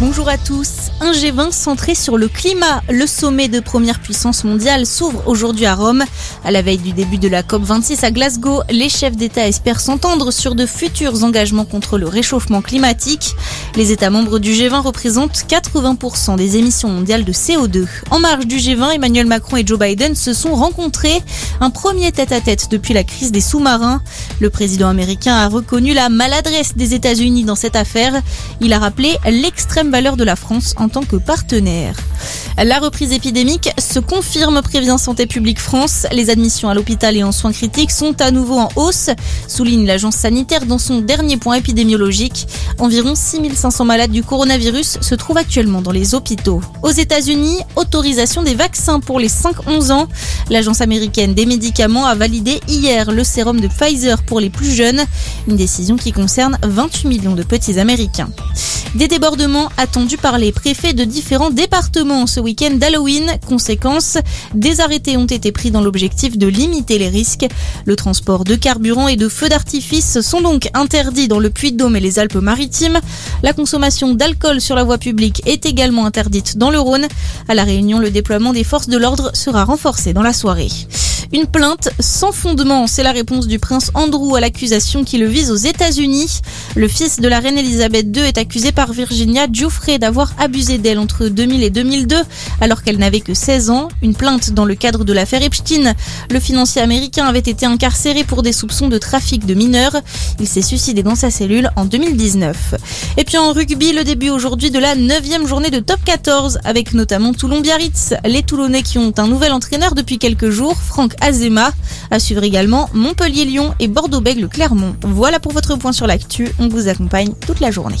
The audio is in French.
Bonjour à tous. Un G20 centré sur le climat. Le sommet de première puissance mondiale s'ouvre aujourd'hui à Rome. À la veille du début de la COP26 à Glasgow, les chefs d'État espèrent s'entendre sur de futurs engagements contre le réchauffement climatique. Les États membres du G20 représentent 80% des émissions mondiales de CO2. En marge du G20, Emmanuel Macron et Joe Biden se sont rencontrés. Un premier tête-à-tête depuis la crise des sous-marins. Le président américain a reconnu la maladresse des États-Unis dans cette affaire. Il a rappelé l'extrême valeur de la France en tant que partenaire. La reprise épidémique se confirme, prévient Santé publique France. Les admissions à l'hôpital et en soins critiques sont à nouveau en hausse, souligne l'agence sanitaire dans son dernier point épidémiologique. Environ 6500 malades du coronavirus se trouvent actuellement dans les hôpitaux. Aux États-Unis, autorisation des vaccins pour les 5-11 ans. L'agence américaine des médicaments a validé hier le sérum de Pfizer pour les plus jeunes, une décision qui concerne 28 millions de petits Américains. Des débordements attendus par les préfets de différents départements ce week-end d'Halloween. Conséquence, des arrêtés ont été pris dans l'objectif de limiter les risques. Le transport de carburant et de feux d'artifice sont donc interdits dans le Puy-de-Dôme et les Alpes-Maritimes. La consommation d'alcool sur la voie publique est également interdite dans le Rhône. À la Réunion, le déploiement des forces de l'ordre sera renforcé dans la soirée. Une plainte sans fondement, c'est la réponse du prince Andrew à l'accusation qui le vise aux États-Unis. Le fils de la reine Elisabeth II est accusé par Virginia Giuffre d'avoir abusé d'elle entre 2000 et 2002 alors qu'elle n'avait que 16 ans. Une plainte dans le cadre de l'affaire Epstein. Le financier américain avait été incarcéré pour des soupçons de trafic de mineurs. Il s'est suicidé dans sa cellule en 2019. Et puis en rugby, le début aujourd'hui de la 9 journée de top 14 avec notamment Toulon-Biarritz. Les Toulonnais qui ont un nouvel entraîneur depuis quelques jours, Franck Azema. À suivre également Montpellier-Lyon et Bordeaux-Bègle-Clermont. Voilà pour votre point sur l'actu. On vous accompagne toute la journée.